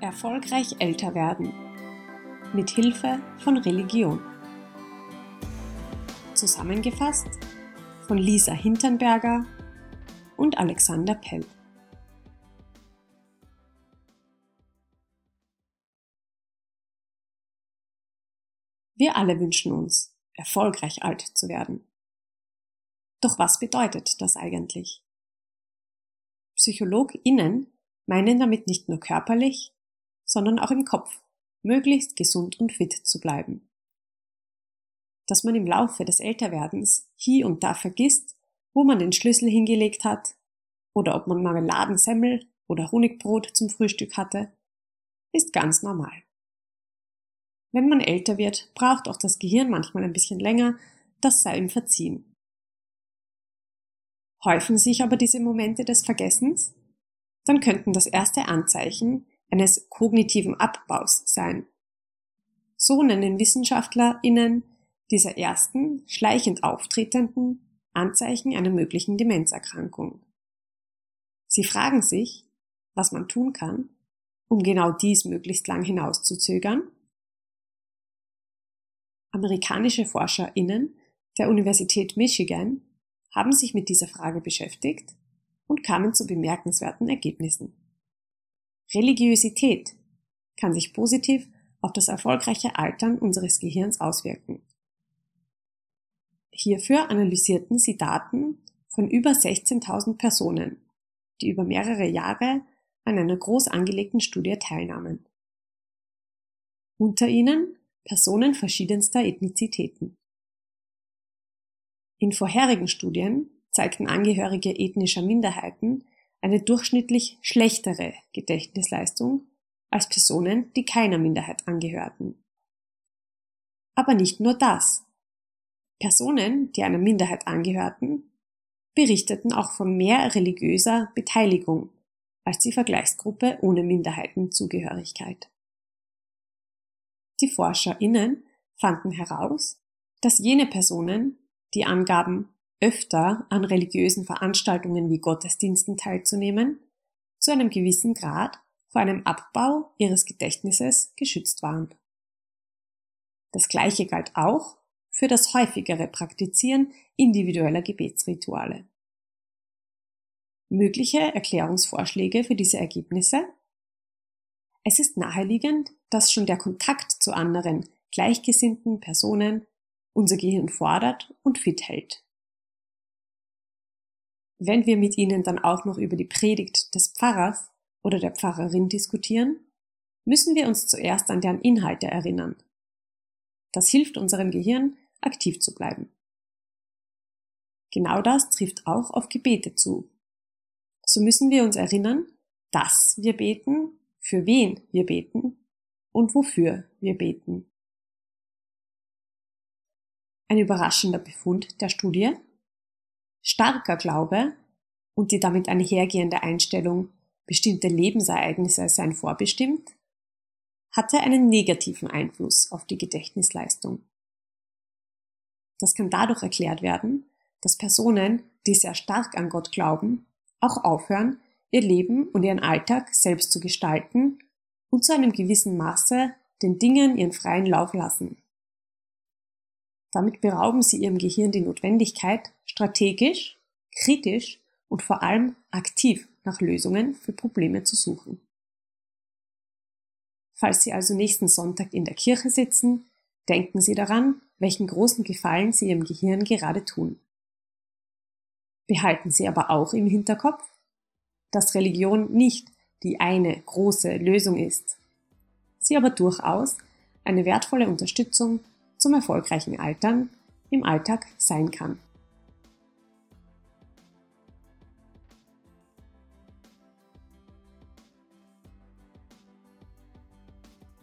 Erfolgreich älter werden. Mit Hilfe von Religion. Zusammengefasst von Lisa Hintenberger und Alexander Pell. Wir alle wünschen uns, erfolgreich alt zu werden. Doch was bedeutet das eigentlich? PsychologInnen meinen damit nicht nur körperlich, sondern auch im Kopf, möglichst gesund und fit zu bleiben. Dass man im Laufe des Älterwerdens hier und da vergisst, wo man den Schlüssel hingelegt hat oder ob man Marmeladensemmel oder Honigbrot zum Frühstück hatte, ist ganz normal. Wenn man älter wird, braucht auch das Gehirn manchmal ein bisschen länger, das sei ihm verziehen. Häufen sich aber diese Momente des Vergessens, dann könnten das erste Anzeichen eines kognitiven Abbaus sein. So nennen WissenschaftlerInnen diese ersten, schleichend auftretenden Anzeichen einer möglichen Demenzerkrankung. Sie fragen sich, was man tun kann, um genau dies möglichst lang hinauszuzögern. Amerikanische ForscherInnen der Universität Michigan haben sich mit dieser Frage beschäftigt und kamen zu bemerkenswerten Ergebnissen. Religiosität kann sich positiv auf das erfolgreiche Altern unseres Gehirns auswirken. Hierfür analysierten sie Daten von über 16.000 Personen, die über mehrere Jahre an einer groß angelegten Studie teilnahmen. Unter ihnen Personen verschiedenster Ethnizitäten. In vorherigen Studien zeigten Angehörige ethnischer Minderheiten eine durchschnittlich schlechtere Gedächtnisleistung als Personen, die keiner Minderheit angehörten. Aber nicht nur das. Personen, die einer Minderheit angehörten, berichteten auch von mehr religiöser Beteiligung als die Vergleichsgruppe ohne Minderheitenzugehörigkeit. Die ForscherInnen fanden heraus, dass jene Personen, die angaben, öfter an religiösen Veranstaltungen wie Gottesdiensten teilzunehmen, zu einem gewissen Grad vor einem Abbau ihres Gedächtnisses geschützt waren. Das gleiche galt auch für das häufigere Praktizieren individueller Gebetsrituale. Mögliche Erklärungsvorschläge für diese Ergebnisse? Es ist naheliegend, dass schon der Kontakt zu anderen gleichgesinnten Personen unser Gehirn fordert und fit hält. Wenn wir mit ihnen dann auch noch über die Predigt des Pfarrers oder der Pfarrerin diskutieren, müssen wir uns zuerst an deren Inhalte erinnern. Das hilft unserem Gehirn, aktiv zu bleiben. Genau das trifft auch auf Gebete zu. So müssen wir uns erinnern, dass wir beten, für wen wir beten und wofür wir beten. Ein überraschender Befund der Studie starker Glaube und die damit einhergehende Einstellung, bestimmte Lebensereignisse seien vorbestimmt, hatte einen negativen Einfluss auf die Gedächtnisleistung. Das kann dadurch erklärt werden, dass Personen, die sehr stark an Gott glauben, auch aufhören, ihr Leben und ihren Alltag selbst zu gestalten und zu einem gewissen Maße den Dingen ihren freien Lauf lassen. Damit berauben sie ihrem Gehirn die Notwendigkeit, strategisch, kritisch und vor allem aktiv nach Lösungen für Probleme zu suchen. Falls Sie also nächsten Sonntag in der Kirche sitzen, denken Sie daran, welchen großen Gefallen Sie Ihrem Gehirn gerade tun. Behalten Sie aber auch im Hinterkopf, dass Religion nicht die eine große Lösung ist, sie aber durchaus eine wertvolle Unterstützung zum erfolgreichen Altern im Alltag sein kann.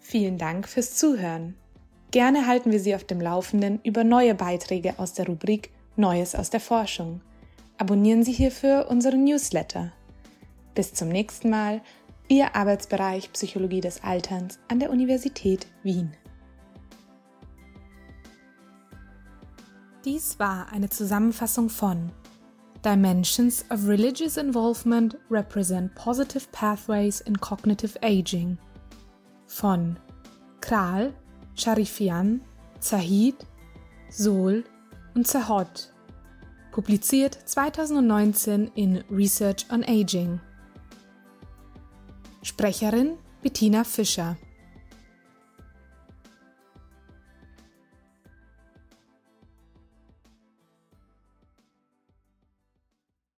Vielen Dank fürs Zuhören. Gerne halten wir Sie auf dem Laufenden über neue Beiträge aus der Rubrik Neues aus der Forschung. Abonnieren Sie hierfür unseren Newsletter. Bis zum nächsten Mal, Ihr Arbeitsbereich Psychologie des Alterns an der Universität Wien. Dies war eine Zusammenfassung von Dimensions of Religious Involvement Represent Positive Pathways in Cognitive Aging von Kral, Sharifian, Zahid, Sol und Zahod. Publiziert 2019 in Research on Aging. Sprecherin Bettina Fischer.